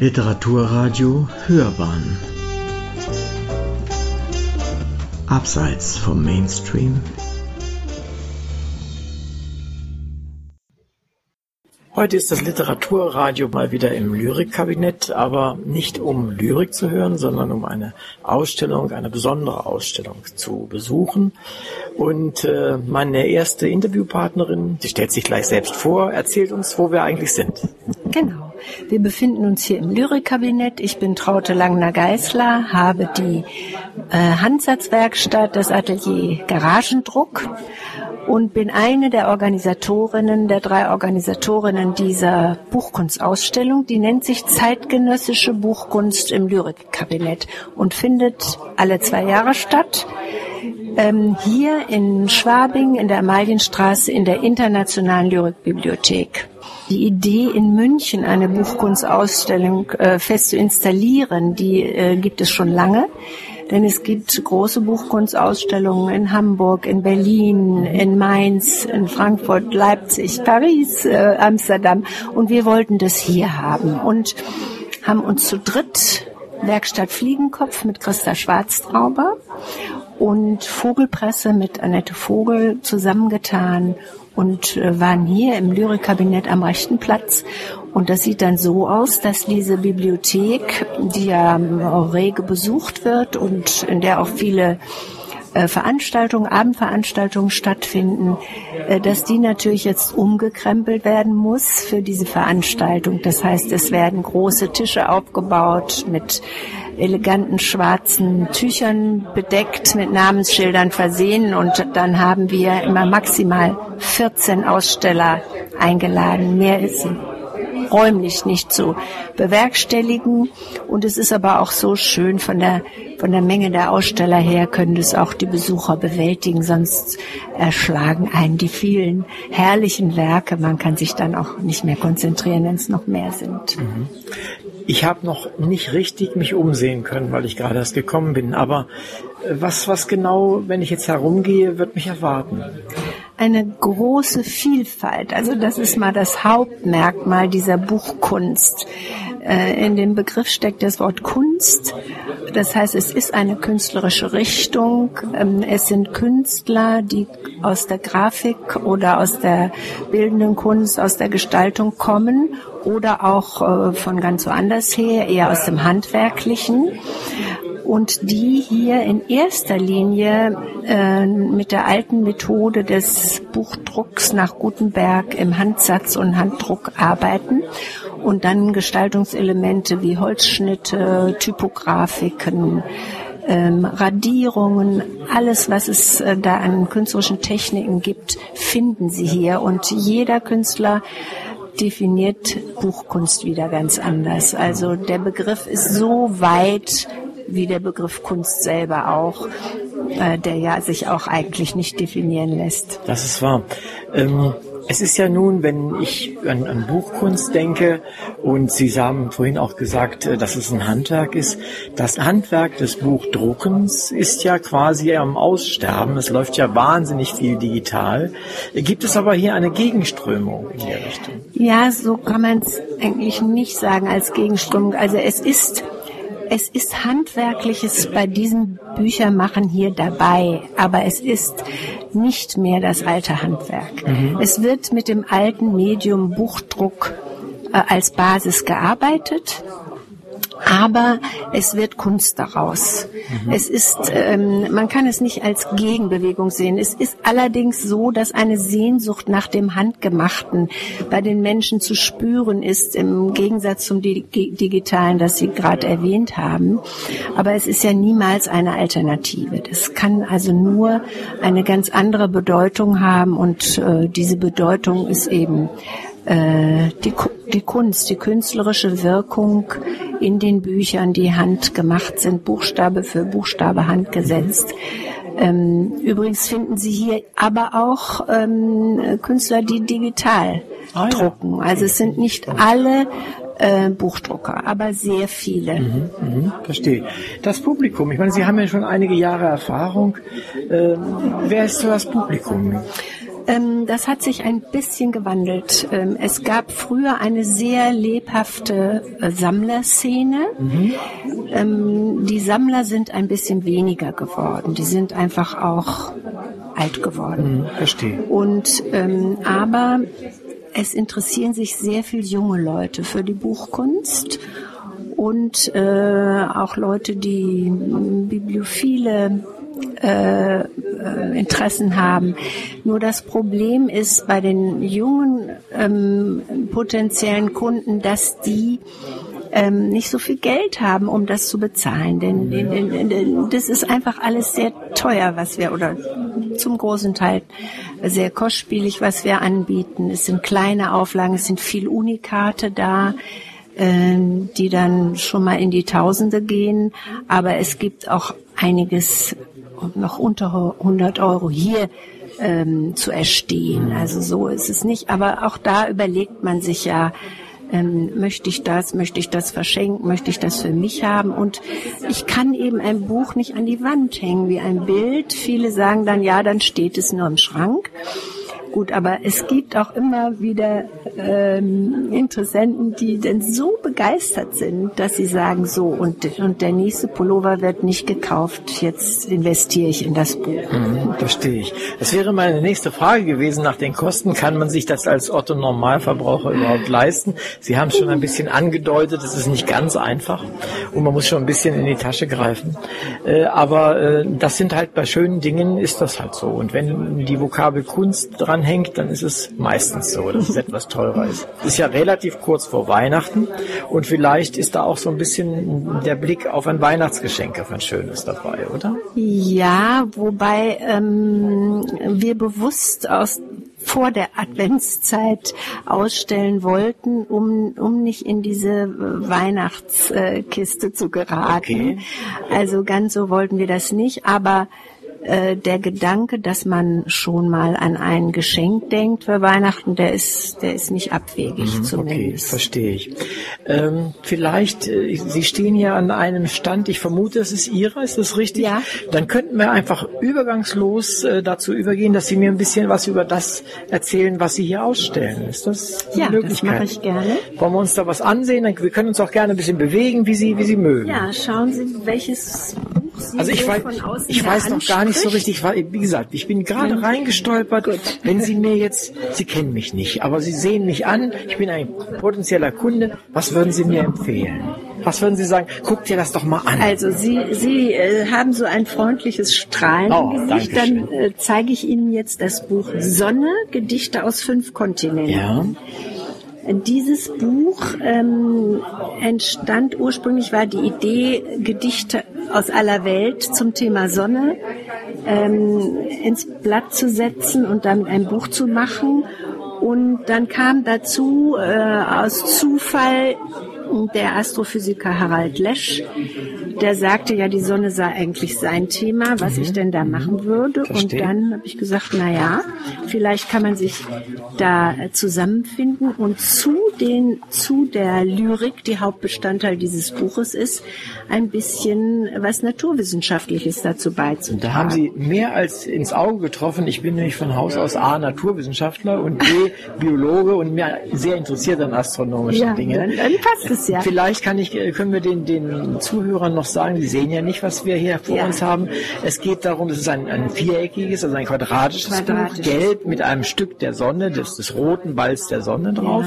Literaturradio Hörbahn Abseits vom Mainstream Heute ist das Literaturradio mal wieder im Lyrikkabinett, aber nicht um Lyrik zu hören, sondern um eine Ausstellung, eine besondere Ausstellung zu besuchen. Und äh, meine erste Interviewpartnerin, die stellt sich gleich selbst vor, erzählt uns, wo wir eigentlich sind. Genau. Wir befinden uns hier im Lyrikkabinett. Ich bin Traute Langner-Geißler, habe die äh, Handsatzwerkstatt, das Atelier Garagendruck und bin eine der Organisatorinnen, der drei Organisatorinnen dieser Buchkunstausstellung. Die nennt sich Zeitgenössische Buchkunst im Lyrikkabinett und findet alle zwei Jahre statt. Ähm, hier in Schwabing in der Amalienstraße in der Internationalen Lyrikbibliothek. Die Idee in München eine Buchkunstausstellung äh, fest zu installieren, die äh, gibt es schon lange. Denn es gibt große Buchkunstausstellungen in Hamburg, in Berlin, in Mainz, in Frankfurt, Leipzig, Paris, äh, Amsterdam. Und wir wollten das hier haben und haben uns zu dritt Werkstatt Fliegenkopf mit Christa Schwarztrauber und Vogelpresse mit Annette Vogel zusammengetan und äh, waren hier im Lyrikkabinett am rechten Platz. Und das sieht dann so aus, dass diese Bibliothek, die ja rege besucht wird und in der auch viele äh, Veranstaltungen, Abendveranstaltungen stattfinden, äh, dass die natürlich jetzt umgekrempelt werden muss für diese Veranstaltung. Das heißt, es werden große Tische aufgebaut mit eleganten schwarzen Tüchern bedeckt, mit Namensschildern versehen und dann haben wir immer maximal 14 Aussteller eingeladen. Mehr ist räumlich nicht zu bewerkstelligen. Und es ist aber auch so schön von der, von der Menge der Aussteller her können das auch die Besucher bewältigen, sonst erschlagen einen die vielen herrlichen Werke. Man kann sich dann auch nicht mehr konzentrieren, wenn es noch mehr sind. Mhm. Ich habe noch nicht richtig mich umsehen können, weil ich gerade erst gekommen bin. Aber was, was genau, wenn ich jetzt herumgehe, wird mich erwarten? Eine große Vielfalt. Also das ist mal das Hauptmerkmal dieser Buchkunst. Äh, in dem Begriff steckt das Wort Kunst. Das heißt, es ist eine künstlerische Richtung. Ähm, es sind Künstler, die aus der Grafik oder aus der bildenden Kunst, aus der Gestaltung kommen oder auch äh, von ganz woanders her, eher aus dem Handwerklichen. Und die hier in erster Linie äh, mit der alten Methode des Buchdrucks nach Gutenberg im Handsatz und Handdruck arbeiten und dann Gestaltungselemente wie Holzschnitte, Typografiken, ähm, Radierungen, alles, was es äh, da an künstlerischen Techniken gibt, finden Sie hier. Und jeder Künstler definiert Buchkunst wieder ganz anders. Also der Begriff ist so weit wie der Begriff Kunst selber auch, äh, der ja sich auch eigentlich nicht definieren lässt. Das ist wahr. Ähm es ist ja nun, wenn ich an, an, Buchkunst denke, und Sie haben vorhin auch gesagt, äh, dass es ein Handwerk ist, das Handwerk des Buchdruckens ist ja quasi am Aussterben. Es läuft ja wahnsinnig viel digital. Gibt es aber hier eine Gegenströmung in der Richtung? Ja, so kann man es eigentlich nicht sagen als Gegenströmung. Also es ist es ist Handwerkliches bei diesem Büchermachen hier dabei, aber es ist nicht mehr das alte Handwerk. Mhm. Es wird mit dem alten Medium Buchdruck äh, als Basis gearbeitet aber es wird Kunst daraus. Mhm. Es ist, ähm, man kann es nicht als Gegenbewegung sehen. Es ist allerdings so, dass eine Sehnsucht nach dem Handgemachten bei den Menschen zu spüren ist, im Gegensatz zum Digitalen, das Sie gerade erwähnt haben. Aber es ist ja niemals eine Alternative. Das kann also nur eine ganz andere Bedeutung haben und äh, diese Bedeutung ist eben die, die Kunst, die künstlerische Wirkung in den Büchern, die handgemacht sind, Buchstabe für Buchstabe handgesetzt. Ähm, übrigens finden Sie hier aber auch ähm, Künstler, die digital ah, drucken. Also es sind nicht alle äh, Buchdrucker, aber sehr viele. Mhm, mh, verstehe. Das Publikum, ich meine, Sie haben ja schon einige Jahre Erfahrung. Ähm, wer ist so das Publikum? Ähm, das hat sich ein bisschen gewandelt. Ähm, es gab früher eine sehr lebhafte äh, Sammlerszene. Ähm, die Sammler sind ein bisschen weniger geworden. Die sind einfach auch alt geworden. Verstehe. Und ähm, aber es interessieren sich sehr viel junge Leute für die Buchkunst und äh, auch Leute, die bibliophile äh, äh, Interessen haben. Nur das Problem ist bei den jungen ähm, potenziellen Kunden, dass die ähm, nicht so viel Geld haben, um das zu bezahlen. Denn, denn, denn, denn das ist einfach alles sehr teuer, was wir oder zum großen Teil sehr kostspielig, was wir anbieten. Es sind kleine Auflagen, es sind viel Unikate da ähm, die dann schon mal in die Tausende gehen. Aber es gibt auch einiges noch unter 100 Euro hier ähm, zu erstehen. Also so ist es nicht. Aber auch da überlegt man sich ja, ähm, möchte ich das, möchte ich das verschenken, möchte ich das für mich haben. Und ich kann eben ein Buch nicht an die Wand hängen wie ein Bild. Viele sagen dann, ja, dann steht es nur im Schrank. Gut, aber es gibt auch immer wieder ähm, Interessenten, die denn so begeistert sind, dass sie sagen, so, und, und der nächste Pullover wird nicht gekauft, jetzt investiere ich in das Buch. Mhm, verstehe ich. Das wäre meine nächste Frage gewesen nach den Kosten. Kann man sich das als Otto Normalverbraucher überhaupt leisten? Sie haben es schon ein bisschen angedeutet, es ist nicht ganz einfach und man muss schon ein bisschen in die Tasche greifen. Äh, aber äh, das sind halt bei schönen Dingen ist das halt so. Und wenn die Vokabel Kunst dran hängt, dann ist es meistens so, dass es etwas teurer ist. Es ist ja relativ kurz vor Weihnachten und vielleicht ist da auch so ein bisschen der Blick auf ein Weihnachtsgeschenk, auf ein schönes dabei, oder? Ja, wobei ähm, wir bewusst aus vor der Adventszeit ausstellen wollten, um, um nicht in diese Weihnachtskiste zu geraten. Okay. Also ganz so wollten wir das nicht, aber äh, der Gedanke, dass man schon mal an ein Geschenk denkt für Weihnachten, der ist, der ist nicht abwegig Mhm, Okay, zumindest. verstehe ich. Ähm, vielleicht, äh, Sie stehen hier an einem Stand, ich vermute, es ist Ihrer, ist das richtig? Ja. Dann könnten wir einfach übergangslos äh, dazu übergehen, dass Sie mir ein bisschen was über das erzählen, was Sie hier ausstellen. Ist das eine Ja, das Möglichkeit? mache ich gerne. Wollen wir uns da was ansehen? Wir können uns auch gerne ein bisschen bewegen, wie Sie, wie Sie mögen. Ja, schauen Sie, welches Sie Also ich weiß, ich weiß noch gar nicht so richtig, weil, wie gesagt, ich bin gerade reingestolpert. Wenn Sie mir jetzt, Sie kennen mich nicht, aber Sie sehen mich an, ich bin ein potenzieller Kunde, was würden Sie mir empfehlen? Was würden Sie sagen? Guck dir das doch mal an. Also Sie, Sie äh, haben so ein freundliches Strahlen Oh, im Gesicht. Dann äh, zeige ich Ihnen jetzt das Buch Sonne, Gedichte aus fünf Kontinenten. ja, Dieses Buch ähm, entstand ursprünglich war die Idee, Gedichte aus aller Welt zum Thema Sonne ähm, ins Blatt zu setzen und damit ein Buch zu machen. Und dann kam dazu äh, aus Zufall der Astrophysiker Harald Lesch, der sagte ja, die Sonne sei eigentlich sein Thema, was ich denn da machen würde. Mhm. Verstehe. Und dann habe ich gesagt, na ja, vielleicht kann man sich da äh, zusammenfinden und zu den zu der Lyrik, die Hauptbestandteil dieses Buches ist, ein bisschen was naturwissenschaftliches dazu beizutragen. da haben Sie mehr als ins Auge getroffen. Ich bin nämlich von Haus aus A Naturwissenschaftler und B Biologe und mir sehr interessiert an astronomischen ja, Dingen. dann, dann passt es ja. Vielleicht kann ich, äh, können wir den, den Zuhörern noch sagen, die sehen ja nicht, was wir hier vor Ja. uns haben. Es geht darum, es ist ein, ein viereckiges, also ein quadratisches, Quadratisches. Buch, gelb mit einem Stück der Sonne, des, des roten Balls der Sonne drauf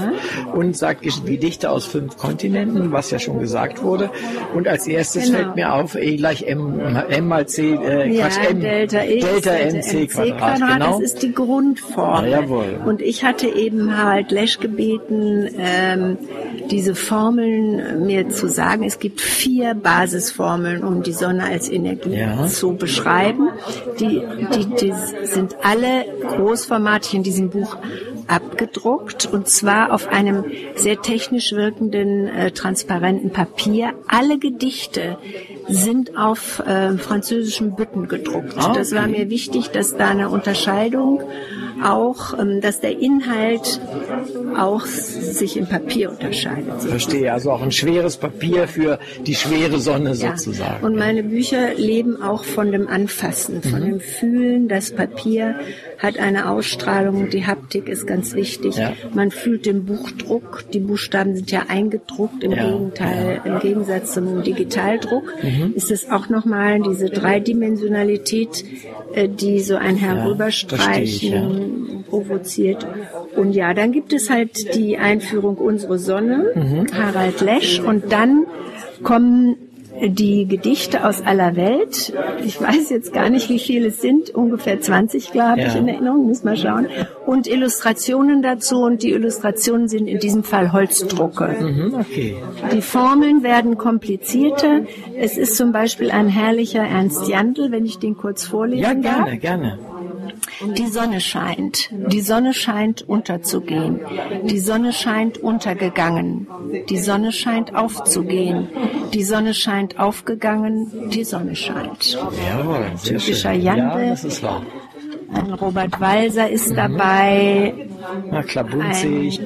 und sagt Gedichte aus fünf Kontinenten, was ja schon gesagt wurde. Und als erstes Genau. fällt mir auf, E gleich M, M mal C, äh, Ja, Quatsch, M, Delta X, Delta MC Quadrat, genau. das ist die Grundformel. Ja, jawohl. Und ich hatte eben halt Lesch gebeten, ähm, diese Formeln mir zu sagen. Es gibt vier Basisformeln, um die Sonne als Energie Ja. zu beschreiben. Die, die, die sind alle großformatig in diesem Buch abgedruckt und zwar auf einem sehr technisch wirkenden, äh, transparenten Papier. Alle Gedichte sind auf äh, französischen Bütten gedruckt. Ah, Das war okay. mir wichtig, dass da eine Unterscheidung auch, ähm, dass der Inhalt auch sich im Papier unterscheidet. Verstehe, also auch ein schweres Papier für die schwere Sonne sozusagen. Ja. Und meine Bücher leben auch von dem Anfassen, von mhm. dem Fühlen. Das Papier hat eine Ausstrahlung, die Haptik ist ganz wichtig. Ja. Man fühlt den Buchdruck, die Buchstaben sind ja eingedruckt, im ja. Gegenteil, im Gegensatz zum Digitaldruck mhm. ist es auch nochmal diese Dreidimensionalität, äh, die so ein Herüberstreichen ja, provoziert. Und ja, dann gibt es halt die Einführung Unsere Sonne, mhm. Harald Lesch, und dann kommen die Gedichte aus aller Welt. Ich weiß jetzt gar nicht, wie viele es sind. Ungefähr 20, glaube ja. ich, in Erinnerung. Müssen wir schauen. Und Illustrationen dazu. Und die Illustrationen sind in diesem Fall Holzdrucke. Mhm, okay. Die Formeln werden komplizierter. Es ist zum Beispiel ein herrlicher Ernst Jandl, wenn ich den kurz vorlesen Ja, gerne, darf. gerne. Die Sonne scheint, die Sonne scheint unterzugehen, die Sonne scheint untergegangen, die Sonne scheint aufzugehen, die Sonne scheint aufgegangen, die Sonne scheint. Jawohl, Typischer Jandl. Ja, das ist wahr. Ein Robert Walser ist mhm. dabei. Na, Klabunzig.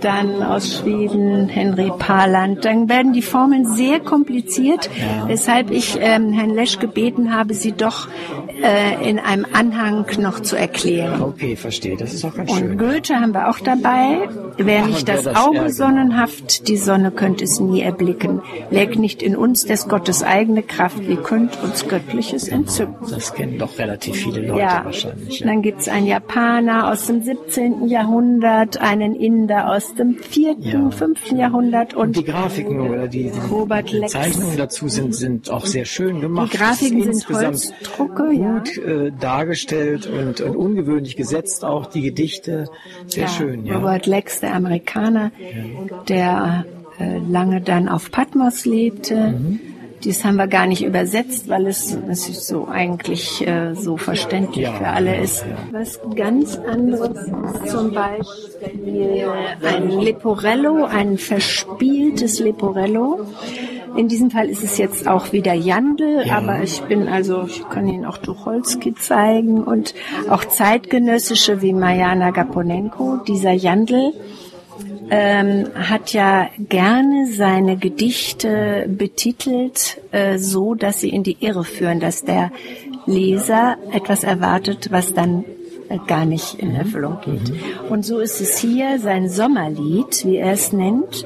Dann aus Schweden Henry Parland. Dann werden die Formeln sehr kompliziert, ja. weshalb ich ähm, Herrn Lesch gebeten habe, sie doch äh, in einem Anhang noch zu erklären. Okay, verstehe. Das ist auch ganz und schön. Und Goethe haben wir auch dabei. Wer Ach, nicht das, das Auge ja, sonnenhaft, die Sonne könnte es nie erblicken. Lägt nicht in uns des Gottes eigene Kraft, wie könnt uns Göttliches entzücken. Das kennen doch relativ viele Leute ja. wahrscheinlich. Ja. Dann gibt's einen Japaner aus dem 17. Jahrhundert, einen Inder aus dem 4., ja. 5. Jahrhundert und, und die Grafiken oder die, die Zeichnungen dazu sind, sind auch sehr schön gemacht. Die Grafiken sind Holzdrucke, ja gut äh, dargestellt und, und, ungewöhnlich gesetzt, auch die Gedichte. Sehr ja, schön, ja. Robert Lex, der Amerikaner, ja. der äh, lange dann auf Patmos lebte. Mhm. Dies haben wir gar nicht übersetzt, weil es, es ist so eigentlich äh, so verständlich ja, für alle ist. Was ganz anderes ist zum Beispiel ein Leporello, ein verspieltes Leporello. In diesem Fall ist es jetzt auch wieder Jandl, ja. aber ich bin also, ich kann Ihnen auch Tucholsky zeigen und auch zeitgenössische wie Majana Gaponenko. Dieser Jandl ähm, hat ja gerne seine Gedichte betitelt, äh, so dass sie in die Irre führen, dass der Leser etwas erwartet, was dann äh, gar nicht in mhm. Erfüllung geht. Mhm. Und so ist es hier sein Sommerlied, wie er es nennt,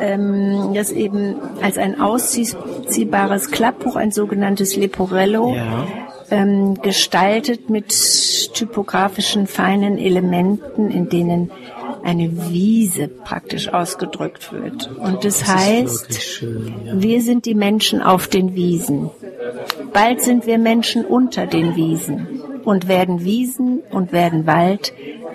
ähm, das eben als ein ausziehbares Klappbuch, ein sogenanntes Leporello, ja. ähm, gestaltet mit typografischen feinen Elementen, in denen eine Wiese praktisch ausgedrückt wird. Und das, das heißt, schön, ja. wir sind die Menschen auf den Wiesen. Bald sind wir Menschen unter den Wiesen und werden Wiesen und werden Wald.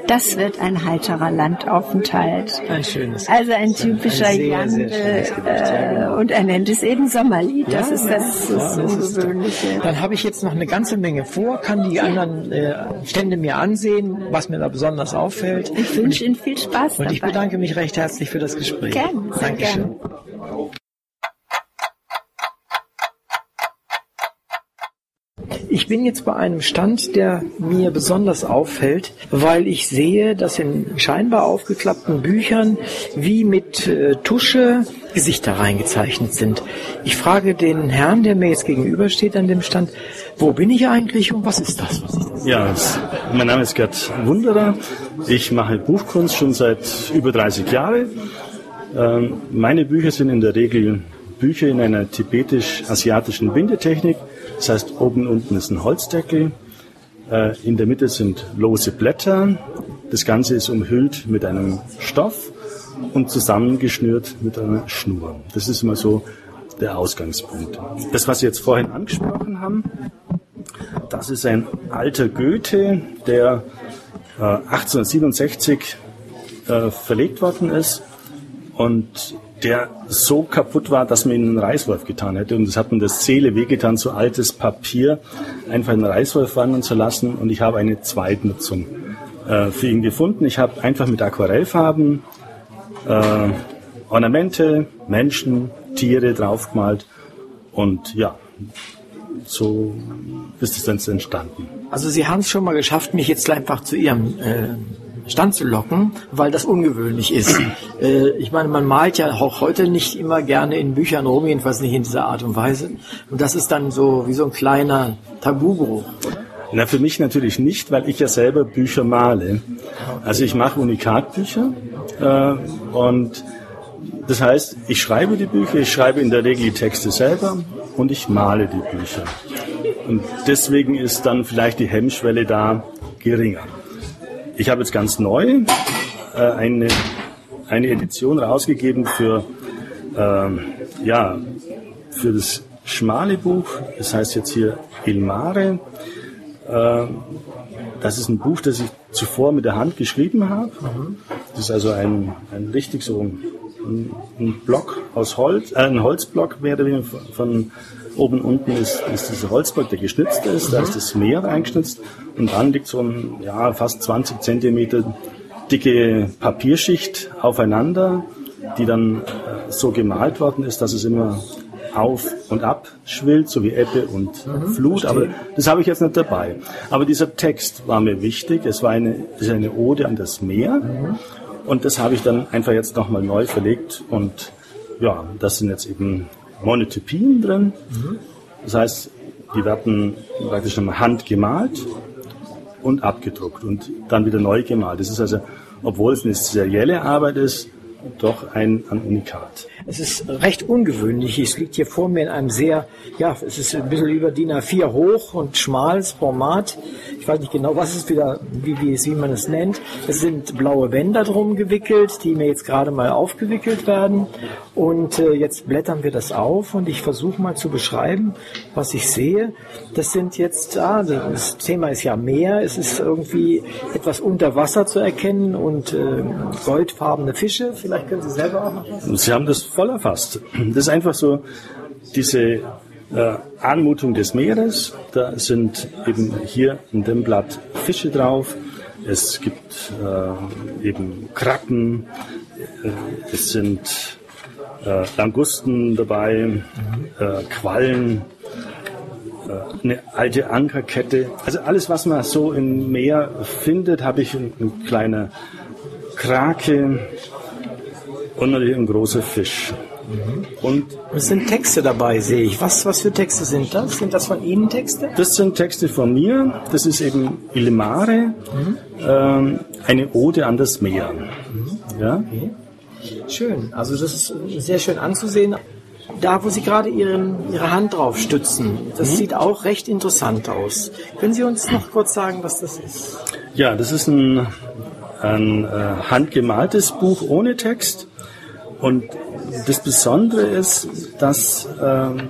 Das wird ein heiterer Landaufenthalt. Ein schönes. Also ein typischer Jandl. Äh, und er nennt es eben Sommerlied. Das ja, ist das, ja, das, das Ungewöhnliche. Ist Dann habe ich jetzt noch eine ganze Menge vor, kann die anderen äh, Stände mir ansehen, was mir da besonders auffällt. Ich wünsche Ihnen viel Spaß. Und dabei. ich bedanke mich recht herzlich für das Gespräch. Gerne. Dankeschön. Gern. Ich bin jetzt bei einem Stand, der mir besonders auffällt, weil ich sehe, dass in scheinbar aufgeklappten Büchern wie mit äh, Tusche Gesichter reingezeichnet sind. Ich frage den Herrn, der mir jetzt gegenübersteht an dem Stand, wo bin ich eigentlich und was ist das? Ja, mein Name ist Gerd Wunderer. Ich mache Buchkunst schon seit über 30 Jahren. Ähm, meine Bücher sind in der Regel Bücher in einer tibetisch-asiatischen Bindetechnik. Das heißt, oben und unten ist ein Holzdeckel. Äh, in der Mitte sind lose Blätter. Das Ganze ist umhüllt mit einem Stoff und zusammengeschnürt mit einer Schnur. Das ist immer so der Ausgangspunkt. Das, was Sie jetzt vorhin angesprochen haben, das ist ein alter Goethe, der 1867 äh, verlegt worden ist und der so kaputt war, dass man ihn einen Reißwolf getan hätte. Und es hat mir das Seele wehgetan, so altes Papier einfach einen Reißwolf wandern zu lassen. Und ich habe eine Zweitnutzung äh, für ihn gefunden. Ich habe einfach mit Aquarellfarben äh, Ornamente, Menschen, Tiere draufgemalt. Und ja, so ist es dann entstanden. Also Sie haben es schon mal geschafft, mich jetzt einfach zu Ihrem äh, Stand zu locken, weil das ungewöhnlich ist. Äh, ich meine, man malt ja auch heute nicht immer gerne in Büchern rum, jedenfalls nicht in dieser Art und Weise. Und das ist dann so wie so ein kleiner Tabubruch. Na, für mich natürlich nicht, weil ich ja selber Bücher male. Also ich mache Unikatbücher äh, und das heißt, ich schreibe die Bücher, ich schreibe in der Regel die Texte selber und ich male die Bücher. Und deswegen ist dann vielleicht die Hemmschwelle da geringer. Ich habe jetzt ganz neu äh, eine, eine Edition rausgegeben für, ähm, ja, für das schmale Buch. Das heißt jetzt hier Ilmare. Äh, das ist ein Buch, das ich zuvor mit der Hand geschrieben habe. Das ist also ein, ein richtig so ein, ein Block aus Holz, äh, ein Holzblock mehr oder weniger von oben unten ist, ist dieser Holzblock, der geschnitzt ist, da ist das Meer eingeschnitzt und dann liegt so ein ja, fast 20 Zentimeter dicke Papierschicht aufeinander, die dann äh, so gemalt worden ist, dass es immer auf und ab schwillt, so wie Ebbe und mhm, Flut. Verstehe. Aber das habe ich jetzt nicht dabei. Aber dieser Text war mir wichtig. Es war eine, ist eine Ode an das Meer. Mhm. Und das habe ich dann einfach jetzt nochmal neu verlegt. Und ja, das sind jetzt eben Monotypien drin. Mhm. Das heißt, die werden praktisch nochmal handgemalt und abgedruckt und dann wieder neu gemalt. Das ist also, obwohl es eine serielle Arbeit ist, doch ein, ein Unikat. Es ist recht ungewöhnlich. Es liegt hier vor mir in einem sehr, ja, es ist ein bisschen über DIN A4 hoch und schmales Format. Ich weiß nicht genau, was es wieder, wie, wie, wie man es nennt. Es sind blaue Bänder drum gewickelt, die mir jetzt gerade mal aufgewickelt werden. Und äh, jetzt blättern wir das auf und ich versuche mal zu beschreiben, was ich sehe. Das sind jetzt, ah, das Thema ist ja Meer. Es ist irgendwie etwas unter Wasser zu erkennen und äh, goldfarbene Fische. Vielleicht können Sie selber auch noch was. Sie haben das voll erfasst. Das ist einfach so diese äh, Anmutung des Meeres. Da sind eben hier in dem Blatt Fische drauf. Es gibt äh, eben Kraken. Äh, es sind äh, Langusten dabei, mhm. Quallen, äh, eine alte Ankerkette. Also alles, was man so im Meer findet, habe ich ein kleiner Krake, und natürlich ein großer Fisch. Mhm. Und es sind Texte dabei, sehe ich. Was, was für Texte sind das? Sind das von Ihnen Texte? Das sind Texte von mir. Das ist eben Ilmare, mhm. ähm, eine Ode an das Meer. Mhm. Ja? Okay. Schön. Also das ist sehr schön anzusehen. Da, wo Sie gerade Ihren, Ihre Hand drauf stützen, das mhm. sieht auch recht interessant aus. Können Sie uns noch kurz sagen, was das ist? Ja, das ist ein, ein äh, handgemaltes Buch ohne Text. Und das Besondere ist, dass ähm,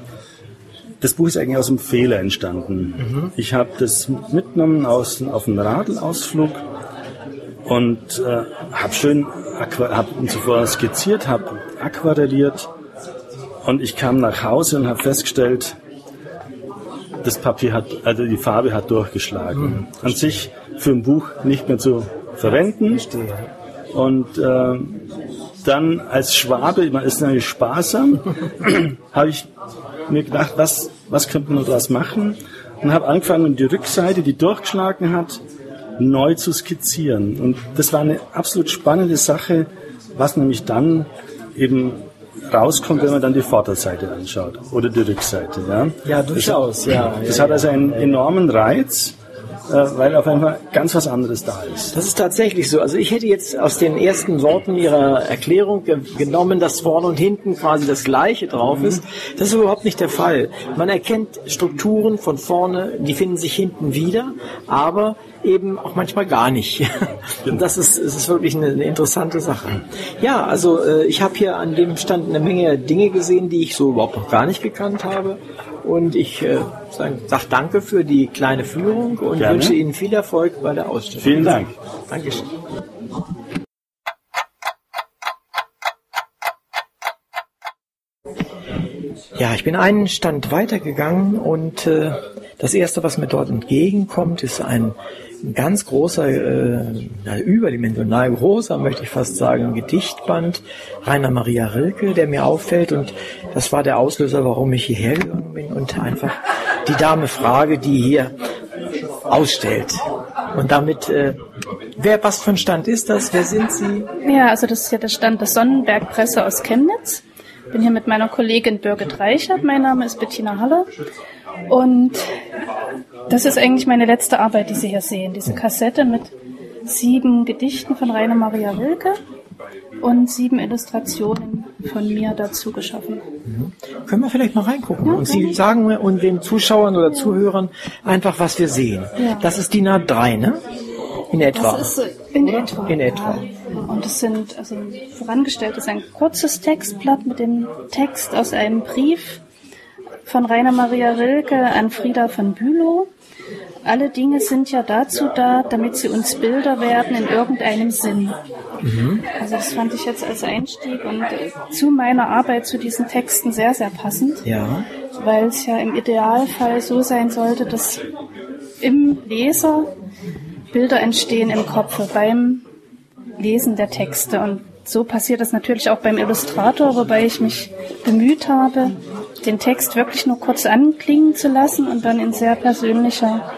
das Buch ist eigentlich aus einem Fehler entstanden. Mhm. Ich habe das mitgenommen aus, auf einen Radelausflug und äh, habe schön hab zuvor skizziert, habe aquarelliert und ich kam nach Hause und habe festgestellt, das Papier hat, also die Farbe hat durchgeschlagen. Mhm. An sich für ein Buch nicht mehr zu verwenden. Und äh, dann als Schwabe, man ist natürlich sparsam, habe ich mir gedacht, was, was könnte man daraus machen? Und habe angefangen, die Rückseite, die durchgeschlagen hat, neu zu skizzieren. Und das war eine absolut spannende Sache, was nämlich dann eben rauskommt, wenn man dann die Vorderseite anschaut oder die Rückseite. Ja, ja durchaus. Das, ja, das ja, hat also einen enormen Reiz. Äh, weil auf einmal ganz was anderes da ist. Das ist tatsächlich so. Also ich hätte jetzt aus den ersten Worten Ihrer Erklärung ge genommen, dass vorne und hinten quasi das Gleiche drauf ist. Das ist überhaupt nicht der Fall. Man erkennt Strukturen von vorne, die finden sich hinten wieder, aber eben auch manchmal gar nicht. Und das ist, das ist wirklich eine, eine interessante Sache. Ja, also äh, ich habe hier an dem Stand eine Menge Dinge gesehen, die ich so überhaupt noch gar nicht gekannt habe. Und ich äh, sage sag danke für die kleine Führung und Gerne. wünsche Ihnen viel Erfolg bei der Ausstellung. Vielen Dank. Dankeschön. Ja, ich bin einen Stand weitergegangen und äh, das erste, was mir dort entgegenkommt, ist ein ganz großer, äh, überdimensional großer, möchte ich fast sagen, Gedichtband Rainer Maria Rilke, der mir auffällt und das war der Auslöser, warum ich hierher gegangen bin und einfach die Dame frage, die hier ausstellt. Und damit, äh, wer, was für ein Stand ist das? Wer sind Sie? Ja, also das ist ja der Stand der Sonnenberg Presse aus Chemnitz. Bin hier mit meiner Kollegin Birgit Reichert. Mein Name ist Bettina Halle. Und das ist eigentlich meine letzte Arbeit, die Sie hier sehen. Diese Kassette mit sieben Gedichten von Rainer Maria Rilke und sieben Illustrationen von mir dazu geschaffen. Mhm. Können wir vielleicht mal reingucken? Ja, und Sie gerne. sagen mir und den Zuschauern oder Zuhörern einfach, was wir sehen. Ja. Das ist DIN A3, ne? In etwa. Das ist in etwa. In etwa. Ja. Und es sind, also vorangestellt ist ein kurzes Textblatt mit dem Text aus einem Brief von Rainer Maria Rilke an Frieda von Bülow. Alle Dinge sind ja dazu da, damit sie uns Bilder werden in irgendeinem Sinn. Also das fand ich jetzt als Einstieg und zu meiner Arbeit zu diesen Texten sehr, sehr passend Ja. weil es ja im Idealfall so sein sollte, dass im Leser Bilder entstehen im Kopf beim Lesen der Texte. Und so passiert das natürlich auch beim Illustrator, wobei ich mich bemüht habe, den Text wirklich nur kurz anklingen zu lassen und dann in sehr persönlicher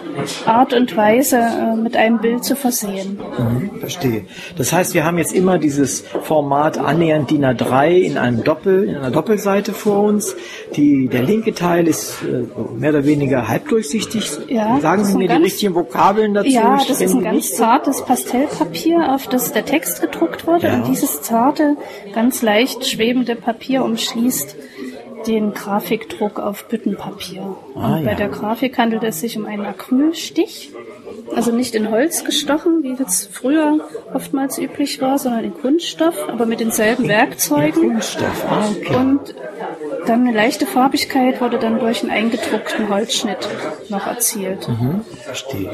Art und Weise äh, mit einem Bild zu versehen. Mhm, verstehe. Das heißt, wir haben jetzt immer dieses Format annähernd DIN A3 in einem Doppel, in einer Doppelseite vor uns. Die, der linke Teil ist äh, mehr oder weniger halbdurchsichtig. Ja, Sagen Sie mir ein die ganz- richtigen Vokabeln dazu? Ja, das ist ein ganz zartes Pastellpapier, auf das der Text gedruckt wurde. Ja. Und dieses zarte, ganz leicht schwebende Papier umschließt den Grafikdruck auf Büttenpapier. Ah, Und bei ja. der Grafik handelt es sich um einen Acrylstich, also nicht in Holz gestochen, wie das früher oftmals üblich war, sondern in Kunststoff, aber mit denselben Werkzeugen. Kunststoff. Ah, okay. Und dann eine leichte Farbigkeit wurde dann durch einen eingedruckten Holzschnitt noch erzielt. Mhm, verstehe.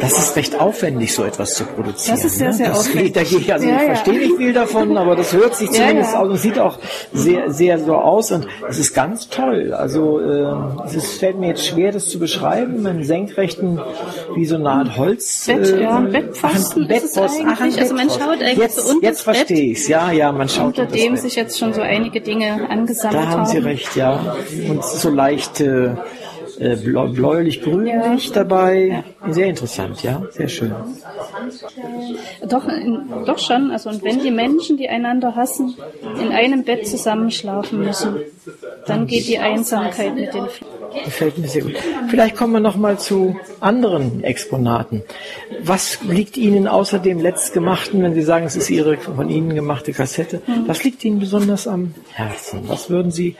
Das ist recht aufwendig, so etwas zu produzieren. Das ist sehr, ne? sehr das aufwendig. Geht dagegen. Also Ja, ich ja. verstehe nicht viel davon, aber das hört sich zumindest ja. aus und sieht auch sehr, sehr so aus und es ist ganz toll. Also ähm, es ist, fällt mir jetzt schwer, das zu beschreiben. Einen senkrechten, wie so eine Art Holz. Bett, äh, ja, Bettpfosten ein ist es Bettpfosten. Ach, eigentlich. Also man schaut eigentlich jetzt, so unter Jetzt Bett, verstehe ich's. Ja, ja, man schaut unter unter dem Bett. sich jetzt schon so einige Dinge angesammelt Da haben Sie recht, ja. Und so leicht äh, äh, bläu- bläulich-grünlich dabei. Sehr interessant, ja. Sehr schön. Doch, in, doch schon. Also und wenn die Menschen, die einander hassen, in einem Bett zusammenschlafen müssen, dann geht die Einsamkeit mit den Gefällt mir sehr gut. Vielleicht kommen wir noch mal zu anderen Exponaten. Was liegt Ihnen außer dem letztgemachten, wenn Sie sagen, es ist Ihre von Ihnen gemachte Kassette, was liegt Ihnen besonders am Herzen? Was würden Sie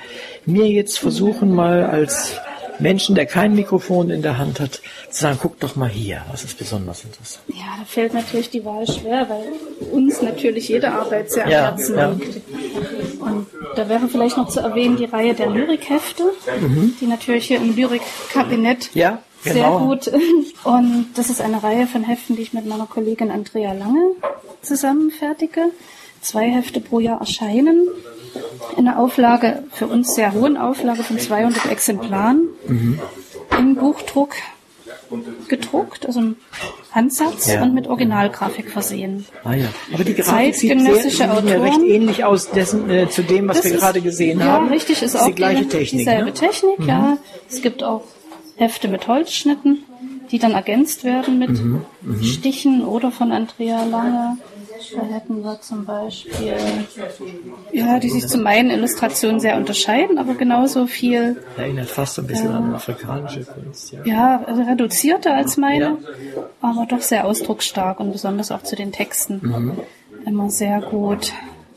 mir jetzt versuchen, mal als Menschen, der kein Mikrofon in der Hand hat, zu sagen, guck doch mal hier, was ist besonders interessant. Ja, da fällt natürlich die Wahl schwer, weil uns natürlich jede Arbeit sehr am Ja, Herzen ja. liegt. Und da wäre vielleicht noch zu erwähnen die Reihe der Lyrikhefte, die natürlich hier im Lyrikkabinett Ja, sehr genau. gut. Und das ist eine Reihe von Heften, die ich mit meiner Kollegin Andrea Lange zusammen fertige. Zwei Hefte pro Jahr erscheinen. In einer Auflage, für uns sehr hohen Auflage von 200 Exemplaren. Mhm. Im Buchdruck gedruckt, also im Handsatz Ja. und mit Originalgrafik versehen. Ah ja. Aber die Grafik sieht, sehr, Autoren. recht ähnlich aus dessen, äh, zu dem, was Das wir ist- gerade gesehen ja, haben. richtig, ist Das auch die gleiche Technik. dieselbe ne? Technik, ja. Es gibt auch Hefte mit Holzschnitten, die dann ergänzt werden mit Mhm, Stichen oder von Andrea Lange. Da hätten wir zum Beispiel, ja, die sich zu meinen Illustrationen sehr unterscheiden, aber genauso viel, Erinnert fast ein bisschen an afrikanische Kunst. Ja. ja, also reduzierter als meine, aber doch sehr ausdrucksstark und besonders auch zu den Texten Mhm. immer sehr gut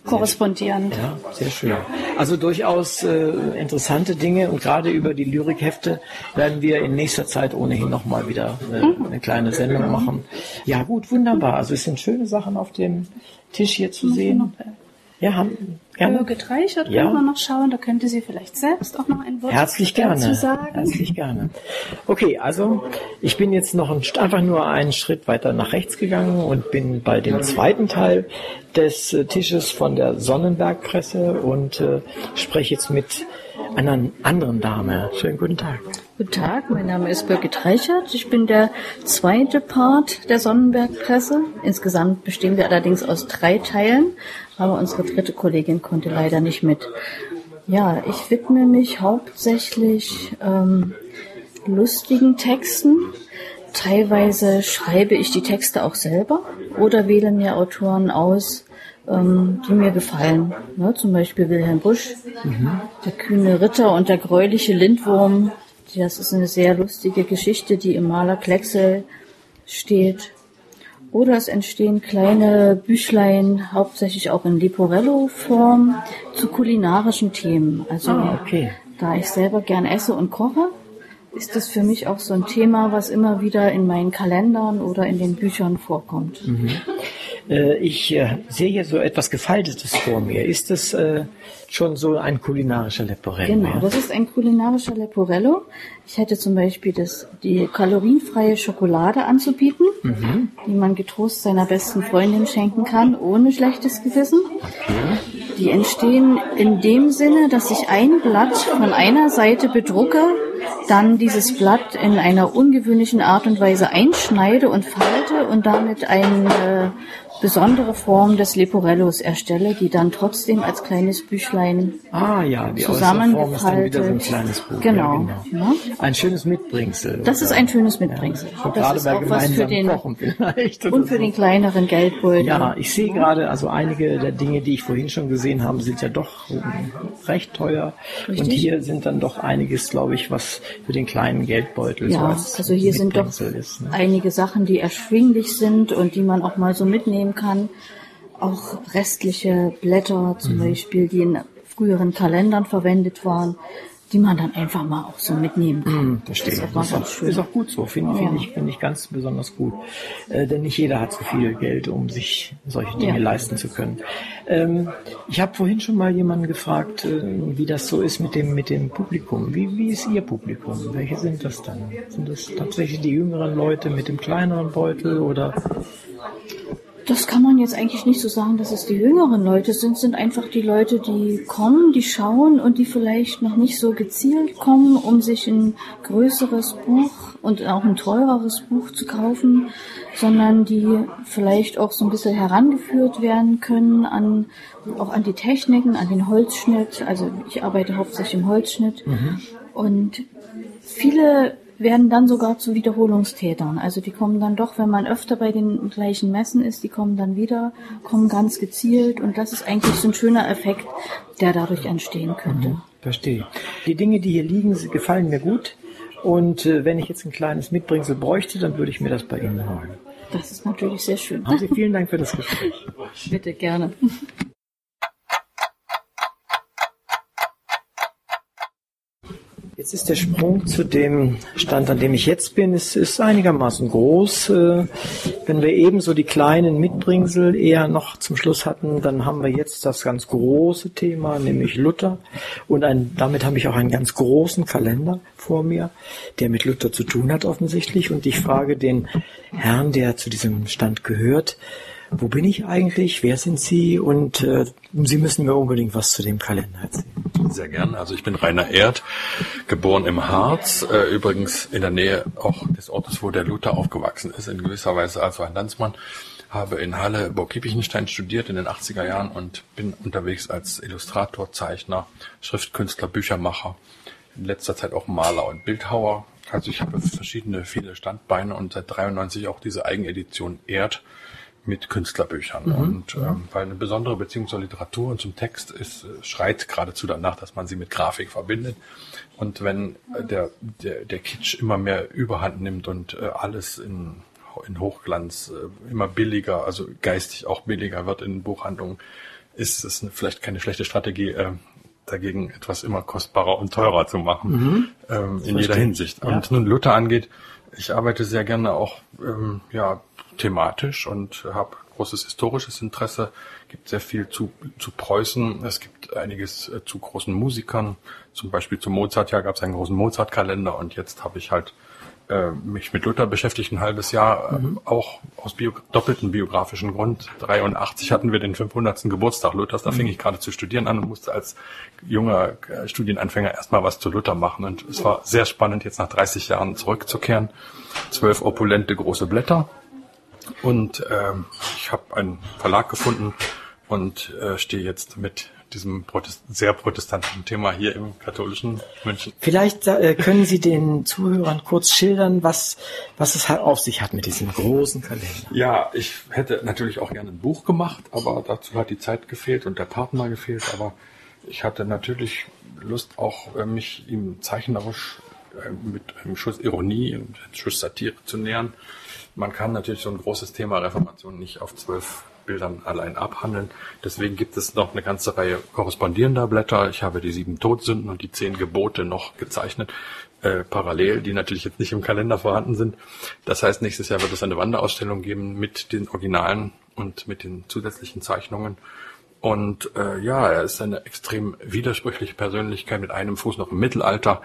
korrespondierend. Ja, sehr schön. Also durchaus äh, interessante Dinge und gerade über die Lyrikhefte werden wir in nächster Zeit ohnehin nochmal wieder äh, eine kleine Sendung machen. Ja gut, wunderbar. Also es sind schöne Sachen auf dem Tisch hier zu sehen. Ja, haben, gerne. Birgit Reichert Ja. können wir noch schauen. Da könnte sie vielleicht selbst auch noch ein Wort Herzlich dazu gerne. sagen. Herzlich gerne. Okay, also ich bin jetzt noch ein, einfach nur einen Schritt weiter nach rechts gegangen und bin bei dem zweiten Teil des äh, Tisches von der Sonnenberg-Presse und äh, spreche jetzt mit einer anderen Dame. Schönen guten Tag. Guten Tag, mein Name ist Birgit Reichert. Ich bin der zweite Part der Sonnenberg-Presse. Insgesamt bestehen wir allerdings aus drei Teilen, aber unsere dritte Kollegin konnte leider nicht mit. Ja, ich widme mich hauptsächlich ähm, lustigen Texten. Teilweise schreibe ich die Texte auch selber oder wähle mir Autoren aus, ähm, die mir gefallen. Ne, zum Beispiel Wilhelm Busch, der kühne Ritter und der gräuliche Lindwurm. Das ist eine sehr lustige Geschichte, die im Maler Klecksel steht. Oder es entstehen kleine Büchlein, hauptsächlich auch in Leporello-Form, zu kulinarischen Themen. Also Ah, okay. da ich selber gern esse und koche, ist das für mich auch so ein Thema, was immer wieder in meinen Kalendern oder in den Büchern vorkommt. Äh, ich äh, sehe hier so etwas Gefaltetes vor mir. Ist das äh, schon so ein kulinarischer Leporello? Genau, das ist ein kulinarischer Leporello. Ich hätte zum Beispiel das, die kalorienfreie Schokolade anzubieten, die man getrost seiner besten Freundin schenken kann, ohne schlechtes Gewissen. Die entstehen in dem Sinne, dass ich ein Blatt von einer Seite bedrucke, dann dieses Blatt in einer ungewöhnlichen Art und Weise einschneide und falte und damit eine besondere Form des Leporellos erstelle, die dann trotzdem als kleines Büchlein Ah ja, die Form ist dann wieder so ein zusammengefaltet. kleines Buch. Genau. Ja, genau. Ja. Ein schönes Mitbringsel. Das ist ein schönes Mitbringsel. Und Das gerade ist bei auch was für den Kochen vielleicht. oder und für so. den kleineren Geldbeutel. Ja, ich sehe gerade, also einige der Dinge, die ich vorhin schon gesehen habe, sind ja doch recht teuer. Und Richtig. hier sind dann doch einiges, glaube ich, was für den kleinen Geldbeutel so Ja, als also hier sind doch ist. Ne? einige Sachen, die erschwinglich sind und die man auch mal so mitnehmen kann. Auch restliche Blätter zum Mhm. Beispiel, die in früheren Kalendern verwendet waren, die man dann einfach mal auch so mitnehmen kann. Verstehe. Das ist auch mal ist, ist auch gut so, finde Ja. ich, finde ich ganz besonders gut. Äh, denn nicht jeder hat so viel Geld, um sich solche Dinge Ja. leisten zu können. Ähm, ich habe vorhin schon mal jemanden gefragt, äh, wie das so ist mit dem, mit dem Publikum. Wie, wie ist Ihr Publikum? Welche sind das dann? Sind das tatsächlich die jüngeren Leute mit dem kleineren Beutel oder? Das kann man jetzt eigentlich nicht so sagen, dass es die jüngeren Leute sind, sind einfach die Leute, die kommen, die schauen und die vielleicht noch nicht so gezielt kommen, um sich ein größeres Buch und auch ein teureres Buch zu kaufen, sondern die vielleicht auch so ein bisschen herangeführt werden können an, auch an die Techniken, an den Holzschnitt. Also ich arbeite hauptsächlich im Holzschnitt. Und viele werden dann sogar zu Wiederholungstätern. Also die kommen dann doch, wenn man öfter bei den gleichen Messen ist, die kommen dann wieder, kommen ganz gezielt und das ist eigentlich so ein schöner Effekt, der dadurch entstehen könnte. Verstehe. Die Dinge, die hier liegen, gefallen mir gut. Und äh, wenn ich jetzt ein kleines Mitbringsel bräuchte, dann würde ich mir das bei Ihnen holen. Das ist natürlich sehr schön. Haben Sie vielen Dank für das Gespräch. Bitte gerne. Jetzt ist der Sprung zu dem Stand, an dem ich jetzt bin, es ist einigermaßen groß. Äh, Wenn wir eben so die kleinen Mitbringsel eher noch zum Schluss hatten, dann haben wir jetzt das ganz große Thema, nämlich Luther. Und ein, damit habe ich auch einen ganz großen Kalender vor mir, der mit Luther zu tun hat offensichtlich. Und ich frage den Herrn, der zu diesem Stand gehört, wo bin ich eigentlich? Wer sind Sie? Und äh, Sie müssen mir unbedingt was zu dem Kalender erzählen. Sehr gern. Also ich bin Rainer Erd, geboren im Harz, äh, übrigens in der Nähe auch des Ortes, wo der Luther aufgewachsen ist, in gewisser Weise also ein Landsmann. Habe in Halle Burg-Kiepichenstein studiert in den 80er Jahren und bin unterwegs als Illustrator, Zeichner, Schriftkünstler, Büchermacher, in letzter Zeit auch Maler und Bildhauer. Also ich habe verschiedene, viele Standbeine und seit 93 auch diese Eigenedition Erd mit Künstlerbüchern. Und ähm, weil eine besondere Beziehung zur Literatur und zum Text ist, äh, schreit geradezu danach, dass man sie mit Grafik verbindet. Und wenn äh, der, der, der Kitsch immer mehr Überhand nimmt und äh, alles in, in Hochglanz äh, immer billiger, also geistig auch billiger wird in Buchhandlungen, ist es eine- vielleicht keine schlechte Strategie, äh, dagegen etwas immer kostbarer und teurer zu machen, ähm, in jeder Hinsicht. Und nun Luther angeht, ich arbeite sehr gerne auch ähm, ja thematisch und habe großes historisches Interesse, gibt sehr viel zu, zu Preußen, es gibt einiges äh, zu großen Musikern, zum Beispiel zu Mozart, ja gab es einen großen Mozart-Kalender und jetzt habe ich halt äh, mich mit Luther beschäftigt ein halbes Jahr, äh, mhm. auch aus bio doppelten biografischen Grund. 83 hatten wir den 500. Geburtstag Luthers, da mhm. fing ich gerade zu studieren an und musste als junger äh, Studienanfänger erstmal was zu Luther machen. Und es war sehr spannend, jetzt nach 30 Jahren zurückzukehren. Zwölf opulente große Blätter. Und ähm, ich habe einen Verlag gefunden und äh, stehe jetzt mit diesem Protest sehr protestantischen Thema hier im katholischen München. Vielleicht äh, können Sie den Zuhörern kurz schildern, was, was es halt auf sich hat mit diesem großen Kalender. Ja, ich hätte natürlich auch gerne ein Buch gemacht, aber dazu hat die Zeit gefehlt und der Partner gefehlt. Aber ich hatte natürlich Lust, auch äh, mich ihm zeichnerisch äh, mit einem Schuss Ironie und einem Schuss Satire zu nähern. Man kann natürlich so ein großes Thema Reformation nicht auf zwölf Bildern allein abhandeln. Deswegen gibt es noch eine ganze Reihe korrespondierender Blätter. Ich habe die sieben Todsünden und die zehn Gebote noch gezeichnet, äh, parallel, die natürlich jetzt nicht im Kalender vorhanden sind. Das heißt, nächstes Jahr wird es eine Wanderausstellung geben mit den Originalen und mit den zusätzlichen Zeichnungen. Und äh, ja, er ist eine extrem widersprüchliche Persönlichkeit mit einem Fuß noch im Mittelalter.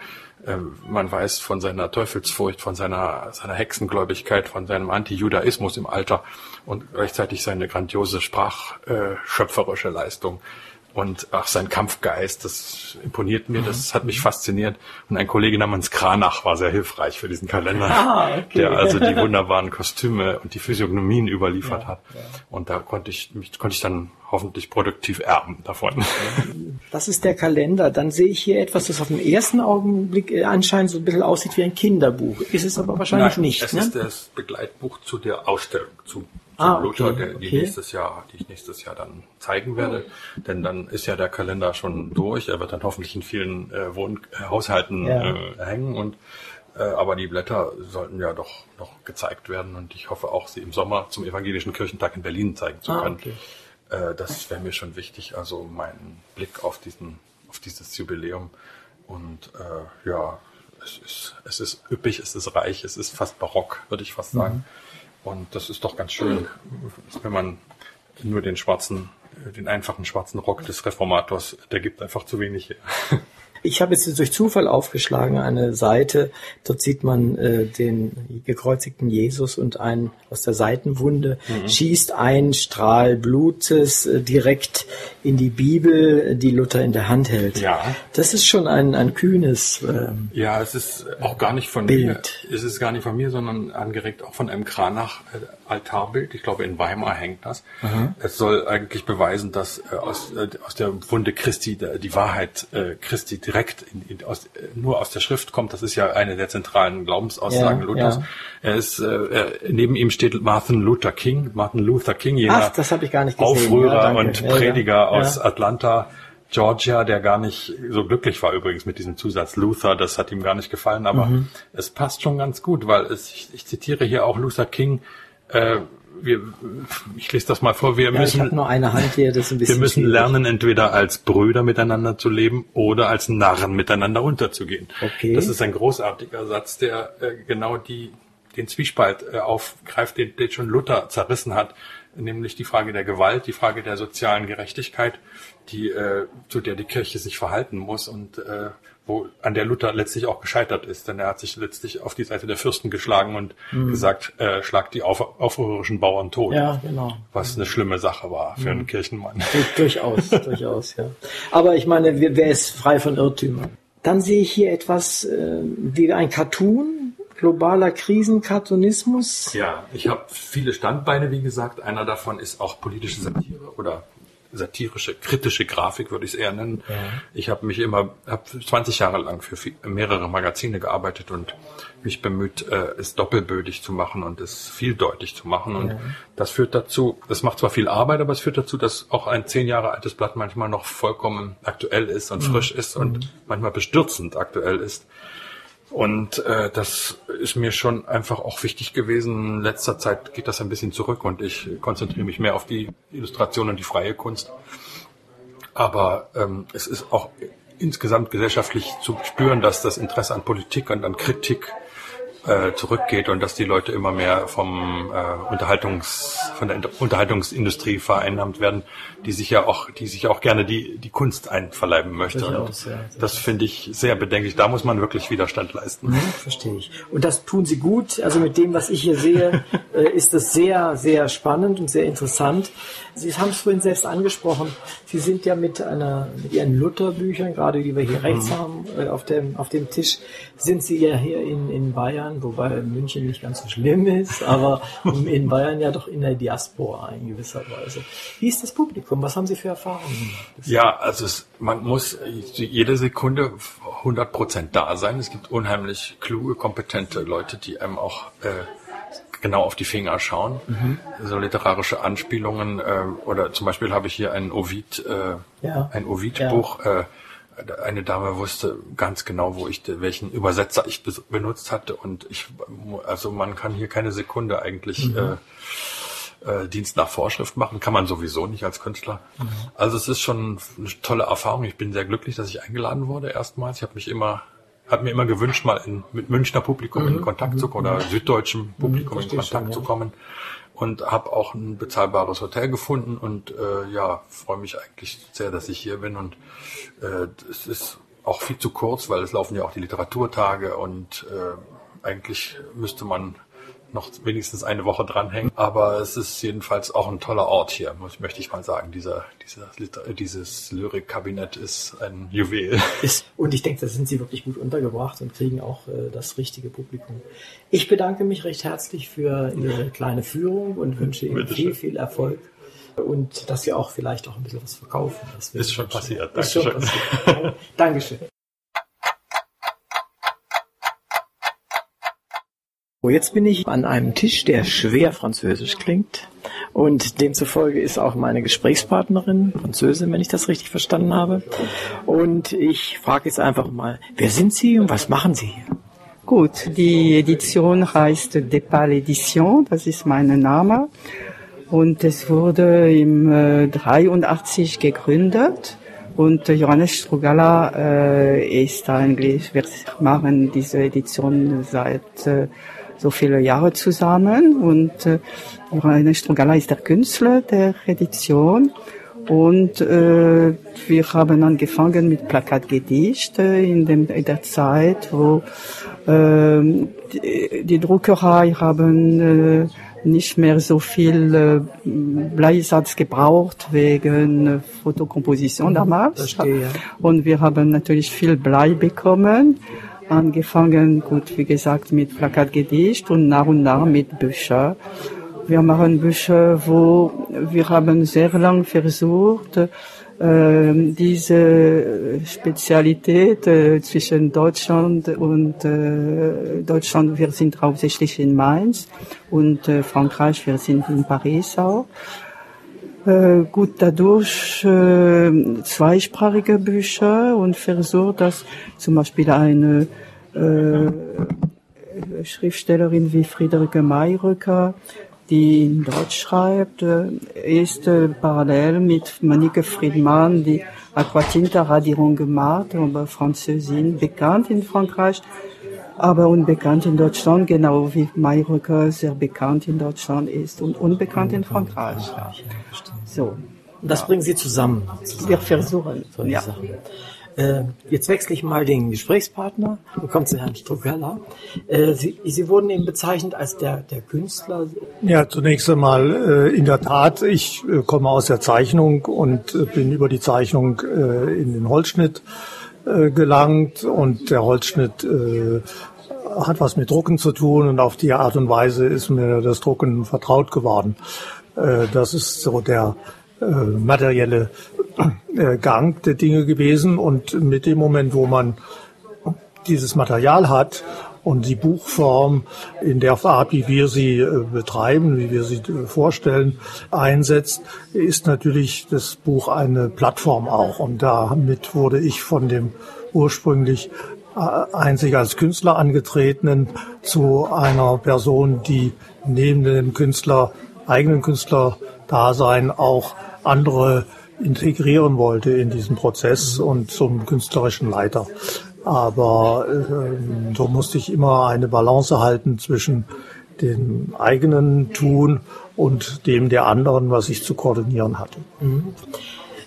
Äh, man weiß von seiner Teufelsfurcht, von seiner, seiner Hexengläubigkeit, von seinem Anti-Judaismus im Alter und gleichzeitig seine grandiose sprachschöpferische äh, Leistung. Und ach, sein Kampfgeist, das imponiert mir, das hat mich fasziniert. Und ein Kollege namens Kranach war sehr hilfreich für diesen Kalender, ah, okay. der also die wunderbaren Kostüme und die Physiognomien überliefert ja, hat. Ja. Und da konnte ich mich, konnte ich dann hoffentlich produktiv erben davon. Das ist der Kalender. Dann sehe ich hier etwas, das auf den ersten Augenblick äh, anscheinend so ein bisschen aussieht wie ein Kinderbuch. Ist es aber wahrscheinlich Nein, nicht. Es ne? ist das Begleitbuch zu der Ausstellung, zu ah, okay, Luther, der, die okay. nächstes Jahr, die ich nächstes Jahr dann zeigen werde. Denn dann ist ja der Kalender schon durch. Er wird dann hoffentlich in vielen äh, Wohnhaushalten äh, ja. äh, hängen und äh, aber die Blätter sollten ja doch noch gezeigt werden und ich hoffe auch, sie im Sommer zum Evangelischen Kirchentag in Berlin zeigen zu ah, können. Ah, okay. Äh, das wäre mir schon wichtig, also mein Blick auf diesen, auf dieses Jubiläum. Und äh, ja, es ist, es ist üppig, es ist reich, es ist fast barock, würde ich fast sagen. Und das ist doch ganz schön, wenn man nur den schwarzen, den einfachen schwarzen Rock des Reformators, der gibt einfach zu wenig her. Ich habe jetzt durch Zufall aufgeschlagen eine Seite. Dort sieht man äh, den gekreuzigten Jesus und ein aus der Seitenwunde mhm. schießt ein Strahl Blutes äh, direkt in die Bibel, die Luther in der Hand hält. Ja. Das ist schon ein, ein kühnes. Äh, ja, es ist auch gar nicht von Bild. mir. Es ist gar nicht von mir, sondern angeregt auch von einem Kranach äh, Altarbild. Ich glaube, in Weimar hängt das. Mhm. Es soll eigentlich beweisen, dass äh, aus, äh, aus der Wunde Christi der, die Wahrheit äh, Christi direkt in, in, aus, äh, nur aus der Schrift kommt. Das ist ja eine der zentralen Glaubensaussagen ja, Luthers. Ja. Er ist, äh, neben ihm steht Martin Luther King. Martin Luther King, jener Ach, das ich gar nicht gesehen. Aufrührer ja, und Prediger aus Atlanta. Georgia, der gar nicht so glücklich war übrigens mit diesem Zusatz Luther, das hat ihm gar nicht gefallen, aber mhm. es passt schon ganz gut, weil es, ich, ich zitiere hier auch Luther King, äh, wir, ich lese das mal vor, wir ja, müssen, nur eine Hand hier, das ist ein bisschen wir müssen lernen, entweder als Brüder miteinander zu leben oder als Narren miteinander unterzugehen. Okay. Das ist ein großartiger Satz, der äh, genau die, den Zwiespalt äh, aufgreift, den, den schon Luther zerrissen hat, nämlich die Frage der Gewalt, die Frage der sozialen Gerechtigkeit, die, äh, zu der die Kirche sich verhalten muss und äh, wo an der Luther letztlich auch gescheitert ist, denn er hat sich letztlich auf die Seite der Fürsten geschlagen und mhm. gesagt, äh, schlagt die auf, aufrührerischen Bauern tot. Ja, genau. Was eine schlimme Sache war für mhm. einen Kirchenmann. durchaus, durchaus, ja. Aber ich meine, wer ist frei von Irrtümern? Dann sehe ich hier etwas äh, wie ein Cartoon, globaler Krisenkartonismus. Ja, ich habe viele Standbeine, wie gesagt. Einer davon ist auch politische Satire oder satirische, kritische Grafik, würde ich es eher nennen. Ja. Ich habe mich immer, habe 20 Jahre lang für viel, mehrere Magazine gearbeitet und mich bemüht, äh, es doppelbödig zu machen und es vieldeutig zu machen. Und ja. das führt dazu, das macht zwar viel Arbeit, aber es führt dazu, dass auch ein zehn Jahre altes Blatt manchmal noch vollkommen aktuell ist und mhm. frisch ist und mhm. manchmal bestürzend aktuell ist. Und äh, das ist mir schon einfach auch wichtig gewesen. In letzter Zeit geht das ein bisschen zurück und ich konzentriere mich mehr auf die Illustration und die freie Kunst. Aber ähm, es ist auch insgesamt gesellschaftlich zu spüren, dass das Interesse an Politik und an Kritik äh, zurückgeht und dass die Leute immer mehr vom äh, Unterhaltungs von der Unterhaltungsindustrie vereinnahmt werden, die sich ja auch die sich auch gerne die die Kunst einverleiben möchte. Und sehr, sehr das finde ich sehr bedenklich. Da muss man wirklich Widerstand leisten. Mhm, verstehe ich. Und das tun Sie gut. Also mit dem, was ich hier sehe, äh, ist das sehr sehr spannend und sehr interessant. Sie haben es vorhin selbst angesprochen. Sie sind ja mit einer mit Ihren Lutherbüchern, gerade die wir hier rechts mhm. haben äh, auf dem auf dem Tisch, sind Sie ja hier in in Bayern, wobei München nicht ganz so schlimm ist, aber in Bayern ja doch in der Diaspora in gewisser Weise. Wie ist das Publikum? Was haben Sie für Erfahrungen? Ja, also es, man muss jede Sekunde 100 Prozent da sein. Es gibt unheimlich kluge, kompetente Leute, die einem auch äh, genau auf die Finger schauen. Mhm. So literarische Anspielungen äh, oder zum Beispiel habe ich hier ein Ovid, äh, ja. ein Ovid-Buch. Ja. Äh, eine Dame wusste ganz genau, wo ich welchen Übersetzer ich benutzt hatte und ich also man kann hier keine Sekunde eigentlich mhm. äh, äh, Dienst nach Vorschrift machen, kann man sowieso nicht als Künstler. Mhm. Also es ist schon eine tolle Erfahrung. Ich bin sehr glücklich, dass ich eingeladen wurde erstmals. Ich habe mich immer habe mir immer gewünscht, mal in, mit Münchner Publikum mhm. in Kontakt zu kommen oder mhm. süddeutschem Publikum mhm, in Kontakt schon, ja. zu kommen und habe auch ein bezahlbares Hotel gefunden und äh, ja, freue mich eigentlich sehr, dass ich hier bin und äh, es ist auch viel zu kurz, weil es laufen ja auch die Literaturtage und äh, eigentlich müsste man noch wenigstens eine Woche dranhängen. Aber es ist jedenfalls auch ein toller Ort hier, muss, möchte ich mal sagen. Dieser, dieser dieses Lyrikkabinett ist ein Juwel. Ist, und ich denke, da sind Sie wirklich gut untergebracht und kriegen auch äh, das richtige Publikum. Ich bedanke mich recht herzlich für Ihre kleine Führung und wünsche Ihnen viel, viel Erfolg. Und dass Sie auch vielleicht auch ein bisschen was verkaufen. ist schon passiert. Dankeschön. Ist schon passiert. Dankeschön. Jetzt bin ich an einem Tisch, der schwer französisch klingt. Und demzufolge ist auch meine Gesprächspartnerin Französin, wenn ich das richtig verstanden habe. Und ich frage jetzt einfach mal, wer sind Sie und was machen Sie hier? Gut, die Edition heißt Depal Edition, das ist mein Name. Und es wurde im äh, 83 gegründet. Und Johannes Strugala äh, ist eigentlich, wir machen diese Edition seit äh, so viele Jahre zusammen und äh, Rainer Strugala ist der Künstler der Edition und äh, wir haben angefangen mit Plakatgedichte in, dem, in der Zeit, wo äh, die, die Druckerei haben äh, nicht mehr so viel äh, Bleisatz gebraucht wegen äh, Fotokomposition damals. Verstehe. Und wir haben natürlich viel Blei bekommen angefangen, gut, wie gesagt, mit Plakatgedicht und nach und nach mit Büchern. Wir machen Bücher, wo wir haben sehr lang versucht, äh, diese Spezialität äh, zwischen Deutschland und äh, Deutschland, wir sind hauptsächlich in Mainz und äh, Frankreich, wir sind in Paris auch. Äh, gut dadurch äh, zweisprachige Bücher und versucht, dass zum Beispiel eine äh, Schriftstellerin wie Friederike Mayröcker, die in Deutsch schreibt, äh, ist äh, parallel mit Monique Friedmann, die Aquatinta-Radierung gemacht, aber Französin, bekannt in Frankreich, aber unbekannt in Deutschland, genau wie Mayröcker sehr bekannt in Deutschland ist und unbekannt in Frankreich. So. Das ja. bringen Sie zusammen. Wir versuchen. ja. Sachen. Äh, jetzt wechsle ich mal den Gesprächspartner und komme zu Herrn Struckella. Äh, Sie, Sie wurden eben bezeichnet als der, der Künstler. Ja, zunächst einmal äh, in der Tat, ich äh, komme aus der Zeichnung und äh, bin über die Zeichnung äh, in den Holzschnitt gelangt und der Holzschnitt hat was mit Drucken zu tun und auf die Art und Weise ist mir das Drucken vertraut geworden. Das ist so der materielle äh, Gang der Dinge gewesen und mit dem Moment, wo man dieses Material hat und die Buchform in der Art, wie wir sie äh, betreiben, wie wir sie äh, vorstellen, einsetzt, ist natürlich das Buch eine Plattform auch. Und damit wurde ich von dem ursprünglich einzig als Künstler angetretenen zu einer Person, die neben dem Künstler, eigenen Künstlerdasein auch andere integrieren wollte in diesen Prozess und zum künstlerischen Leiter Aber äh, so musste ich immer eine Balance halten zwischen dem eigenen Tun und dem der anderen, was ich zu koordinieren hatte. Mhm.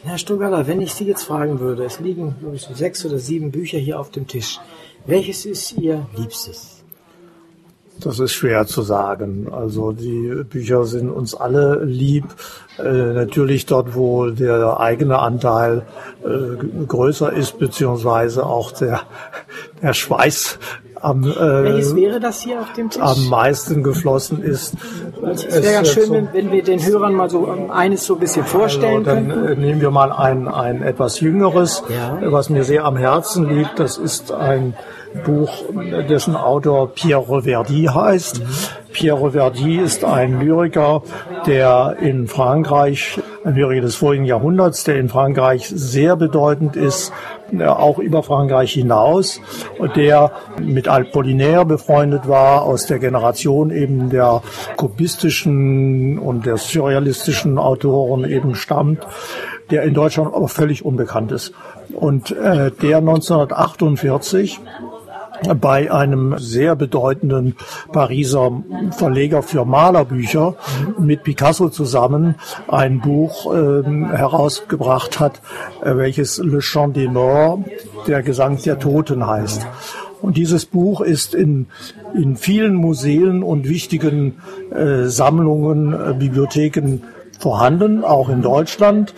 Herr Stugaler, wenn ich Sie jetzt fragen würde, es liegen glaube ich, sechs oder sieben Bücher hier auf dem Tisch. Welches ist Ihr Liebstes? Das ist schwer zu sagen. Also die Bücher sind uns alle lieb. Äh, natürlich dort, wo der eigene Anteil äh, größer ist, beziehungsweise auch der, der Schweiß am, äh, Welches wäre das hier auf dem Tisch? am meisten geflossen ist. Es wäre ganz schön, wenn, wenn wir den Hörern mal so ähm, eines so ein bisschen vorstellen Also, dann könnten. äh, nehmen wir mal ein, ein etwas jüngeres, Ja. was mir sehr am Herzen liegt. Das ist ein Buch, dessen Autor Pierre Reverdy heißt. Pierre Reverdy ist ein Lyriker, der in Frankreich, ein Lyriker des vorigen Jahrhunderts, der in Frankreich sehr bedeutend ist, äh, auch über Frankreich hinaus, der mit Apollinaire befreundet war, aus der Generation eben der kubistischen und der surrealistischen Autoren eben stammt, der in Deutschland aber völlig unbekannt ist. Und äh, der 1948 bei einem sehr bedeutenden Pariser Verleger für Malerbücher mit Picasso zusammen ein Buch ähm, herausgebracht hat, äh, welches Le Chant des Morts, der Gesang der Toten heißt. Und dieses Buch ist in, in vielen Museen und wichtigen äh, Sammlungen, äh, Bibliotheken vorhanden, auch in Deutschland.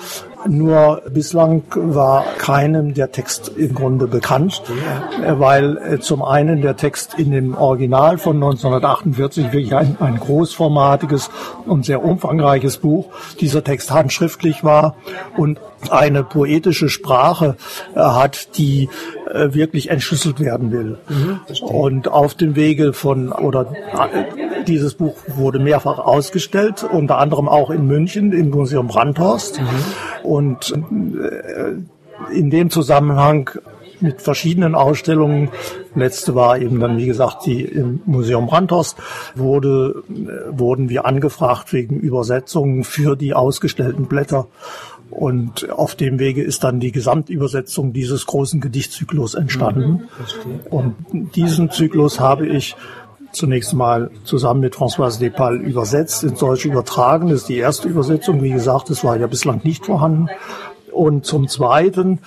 Nur bislang war keinem der Text im Grunde bekannt, äh, weil äh, zum einen der Text in dem Original von 1948 wirklich ein, ein großformatiges und sehr umfangreiches Buch, dieser Text handschriftlich war und eine poetische Sprache äh, hat, die äh, wirklich entschlüsselt werden will. und auf dem Wege von, oder äh, dieses Buch wurde mehrfach ausgestellt, unter anderem auch in München im Museum Brandhorst. Und äh, in dem Zusammenhang mit verschiedenen Ausstellungen. Letzte war eben dann, wie gesagt, die im Museum Brandhorst, wurde, äh, wurden wir angefragt wegen Übersetzungen für die ausgestellten Blätter. Und auf dem Wege ist dann die Gesamtübersetzung dieses großen Gedichtzyklus entstanden. Und diesen Zyklus habe ich zunächst mal zusammen mit Françoise Depal übersetzt, ins Deutsche übertragen. Das ist die erste Übersetzung. Wie gesagt, es war ja bislang nicht vorhanden. Und zum Zweiten,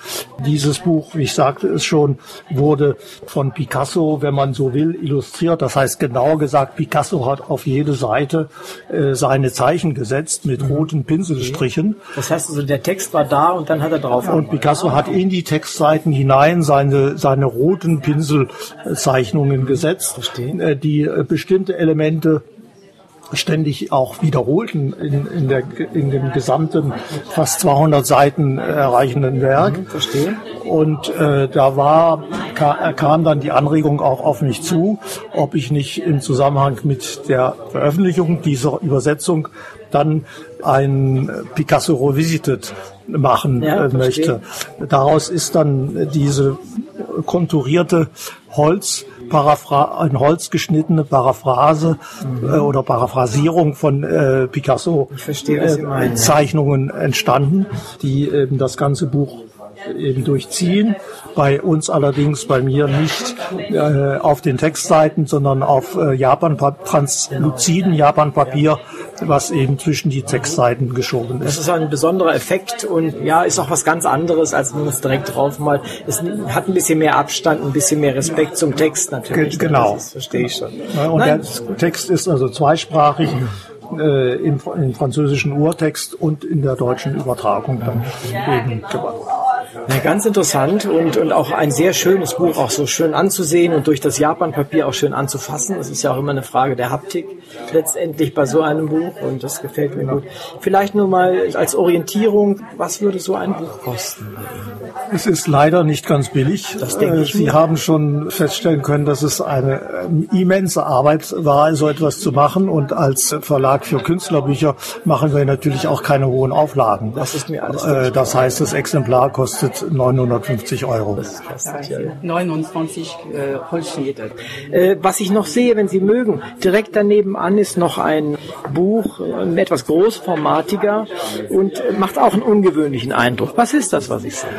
dieses Buch, wie ich sagte es schon, wurde von Picasso, wenn man so will, illustriert. Das heißt, genauer gesagt, Picasso hat auf jede Seite äh, seine Zeichen gesetzt mit roten Pinselstrichen. Das heißt also, der Text war da und dann hat er drauf. Und Picasso hat in die Textseiten hinein seine, seine roten Pinselzeichnungen gesetzt, Verstehe. äh, die äh, bestimmte Elemente ständig auch wiederholten in, in, der, in dem gesamten fast 200 Seiten erreichenden Werk. verstehe. Und äh, da war, ka kam dann die Anregung auch auf mich zu, ob ich nicht im Zusammenhang mit der Veröffentlichung dieser Übersetzung dann ein Picasso Revisited machen Ja, äh, möchte. Daraus ist dann diese konturierte Holz Paraphr ein holzgeschnittene Paraphrase äh, oder Paraphrasierung von äh, Picasso Ich verstehe, Sie meinen, ja. Zeichnungen entstanden, die eben das ganze Buch eben durchziehen. Bei uns allerdings, bei mir nicht äh, auf den Textseiten, sondern auf äh, Japan transluziden Japanpapier, was eben zwischen die Textseiten geschoben Das ist. ist ein besonderer Effekt und ja, ist auch was ganz anderes, als wenn man es direkt drauf malt. Es hat ein bisschen mehr Abstand, ein bisschen mehr Respekt zum Text natürlich. Ge- genau. Das ist, verstehe ich schon. Ja, Und Nein, der Text ist also zweisprachig. Äh, im, im französischen Urtext und in der deutschen Übertragung dann eben gemacht. Ja, ganz interessant und, und auch ein sehr schönes Buch, auch so schön anzusehen und durch das Japanpapier auch schön anzufassen. Das ist ja auch immer eine Frage der Haptik letztendlich bei so einem Buch und das gefällt mir gut. Vielleicht nur mal als Orientierung, was würde so ein Buch kosten? Es ist leider nicht ganz billig. Das denke Äh, ich Sie mir. haben schon feststellen können, dass es eine ähm, immense Arbeit war, so etwas zu machen. Und als Verlag für Künstlerbücher machen wir natürlich auch keine hohen Auflagen. Das ist mir alles Äh, Das heißt, das Exemplar kostet 950 Euro. kostet ja. 29 äh, Holzschnitte. Äh, was ich noch sehe, wenn Sie mögen, direkt daneben an ist noch ein Buch, äh, etwas großformatiger und äh, macht auch einen ungewöhnlichen Eindruck. Was ist das, was ich sehe?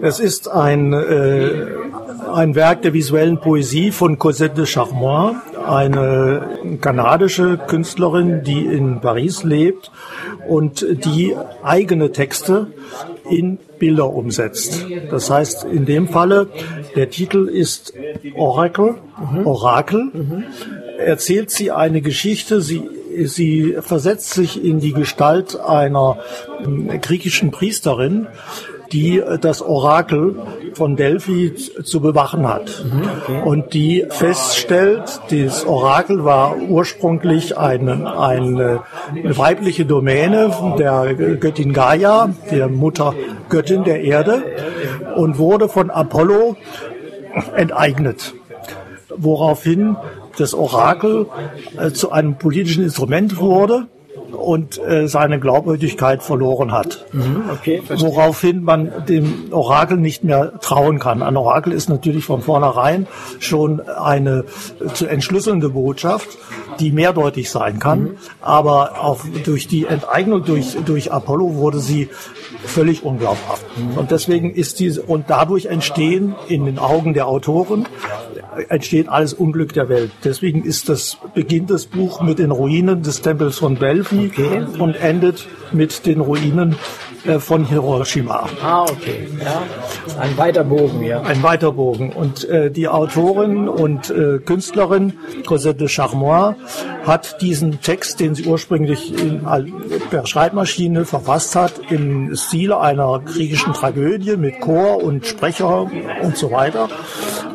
Es ist ein, äh, ein Werk der visuellen Poesie von Cosette de Charmois, eine kanadische Künstlerin, die in Paris lebt und die eigene Texte in Bilder umsetzt. Das heißt, in dem Falle, der Titel ist Oracle, Orakel, erzählt sie eine Geschichte, sie sie versetzt sich in die Gestalt einer ähm, griechischen Priesterin, die äh, das Orakel von Delphi zu bewachen hat. Und die feststellt, das Orakel war ursprünglich eine, eine weibliche Domäne der Göttin Gaia, der Mutter Göttin der Erde, und wurde von Apollo enteignet. Woraufhin das Orakel äh, zu einem politischen Instrument wurde und äh, seine Glaubwürdigkeit verloren hat. Mhm, okay, Woraufhin man dem Orakel nicht mehr trauen kann. Ein Orakel ist natürlich von vornherein schon eine zu entschlüsselnde Botschaft, die mehrdeutig sein kann. Mhm. Aber auch durch die Enteignung durch, durch Apollo wurde sie völlig unglaubhaft. Mhm. Und deswegen ist diese, und dadurch entstehen in den Augen der Autoren entsteht alles Unglück der Welt. Deswegen ist das, beginnt das Buch mit den Ruinen des Tempels von Delphi okay. und endet mit den Ruinen äh, von Hiroshima. Ah, okay. Ja. Ein weiter Bogen, ja. Ein weiter Bogen. Und äh, die Autorin und äh, Künstlerin Cosette de Charmois hat diesen Text, den sie ursprünglich in, per Schreibmaschine verfasst hat, im Stil einer griechischen Tragödie mit Chor und Sprecher und so weiter,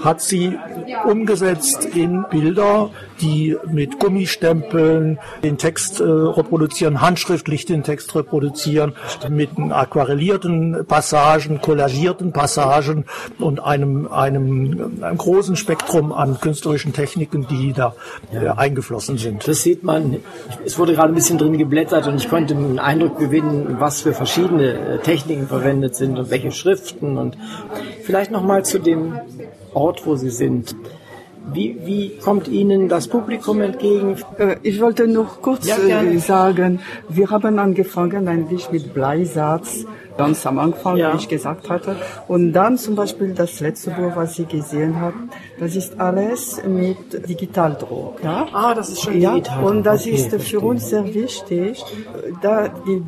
hat sie umgesetzt in Bilder, die mit Gummistempeln den Text äh, reproduzieren, handschriftlich den Text reproduzieren, mit aquarellierten Passagen, collagierten Passagen und einem, einem, einem großen Spektrum an künstlerischen Techniken, die da äh, eingeflossen sind. Das sieht man, es wurde gerade ein bisschen drin geblättert und ich konnte einen Eindruck gewinnen, was für verschiedene äh, Techniken verwendet sind und welche Schriften und vielleicht nochmal zu dem Ort, wo Sie sind. Wie, wie kommt Ihnen das Publikum entgegen? Äh, ich wollte noch kurz ja, äh, sagen, wir haben angefangen eigentlich mit Bleisatz, ganz am Anfang, ja. wie ich gesagt hatte. Und dann zum Beispiel das letzte Buch, was Sie gesehen haben, das ist alles mit Digitaldruck. Ja? Ah, das ist schon ja, digital. Und das okay, ist verstehe. für uns sehr wichtig, da die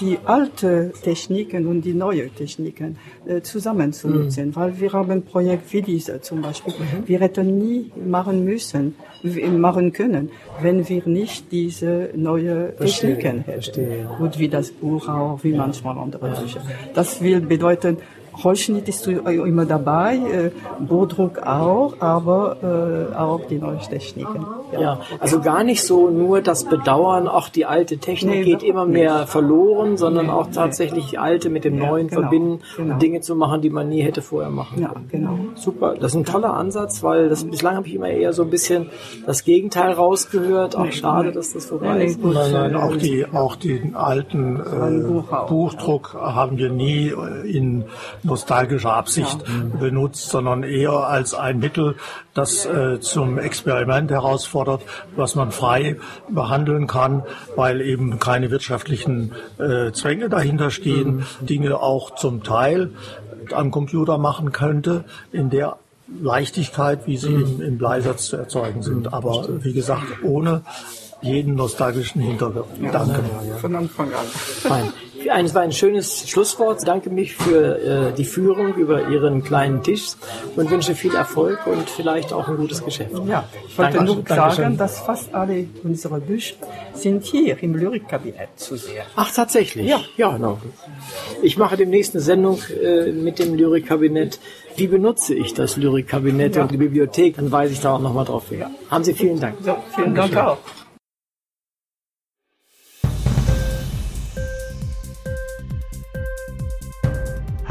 die alte Techniken und die neue Techniken äh, zusammen zu nutzen, mhm. weil wir haben ein Projekt wie diese zum Beispiel. Mhm. Wir hätten nie machen müssen, machen können, wenn wir nicht diese neue Verstehe, Techniken hätten. Verstehe. Gut wie das Buch auch, wie manchmal andere Bücher. Das will bedeuten, Holzschnitt ist immer dabei, äh, Bodruck auch, aber äh, auch die neuen Techniken. Ja. ja. also gar nicht so nur das Bedauern, auch die alte Technik nee, geht immer mehr nicht. verloren, sondern nee, auch tatsächlich die alte mit dem ja, Neuen genau, verbinden genau. und Dinge zu machen, die man nie hätte vorher machen ja, Genau. Super, das ist ein toller Ansatz, weil das, bislang habe ich immer eher so ein bisschen das Gegenteil rausgehört. Auch schade, dass das vorbei ist. Nein, nein, auch die, auch den alten äh, Buchdruck haben wir nie in nostalgischer Absicht ja. benutzt, sondern eher als ein Mittel, das äh, zum Experiment herausfordert, was man frei behandeln kann, weil eben keine wirtschaftlichen äh, Zwänge dahinter stehen, mhm. Dinge auch zum Teil am Computer machen könnte, in der Leichtigkeit, wie sie mhm. im, im Bleisatz zu erzeugen sind. Mhm. Aber wie gesagt, ohne jeden nostalgischen Hintergedanken. Ja, Von Anfang an. Es war ein schönes Schlusswort. Ich danke mich für äh, die Führung über Ihren kleinen Tisch und wünsche viel Erfolg und vielleicht auch ein gutes Geschäft. Ja, ich wollte nur sagen, dass fast alle unsere Bücher sind hier im Lyrikkabinett zu sehen. Ach, tatsächlich? Ja. Ja, no. Ich mache demnächst eine Sendung äh, mit dem Lyrikkabinett. Wie benutze ich das Lyrikkabinett ja. und die Bibliothek? Dann weise ich da auch nochmal drauf hin. Ja. Haben Sie vielen Dank. So, vielen Dank auch.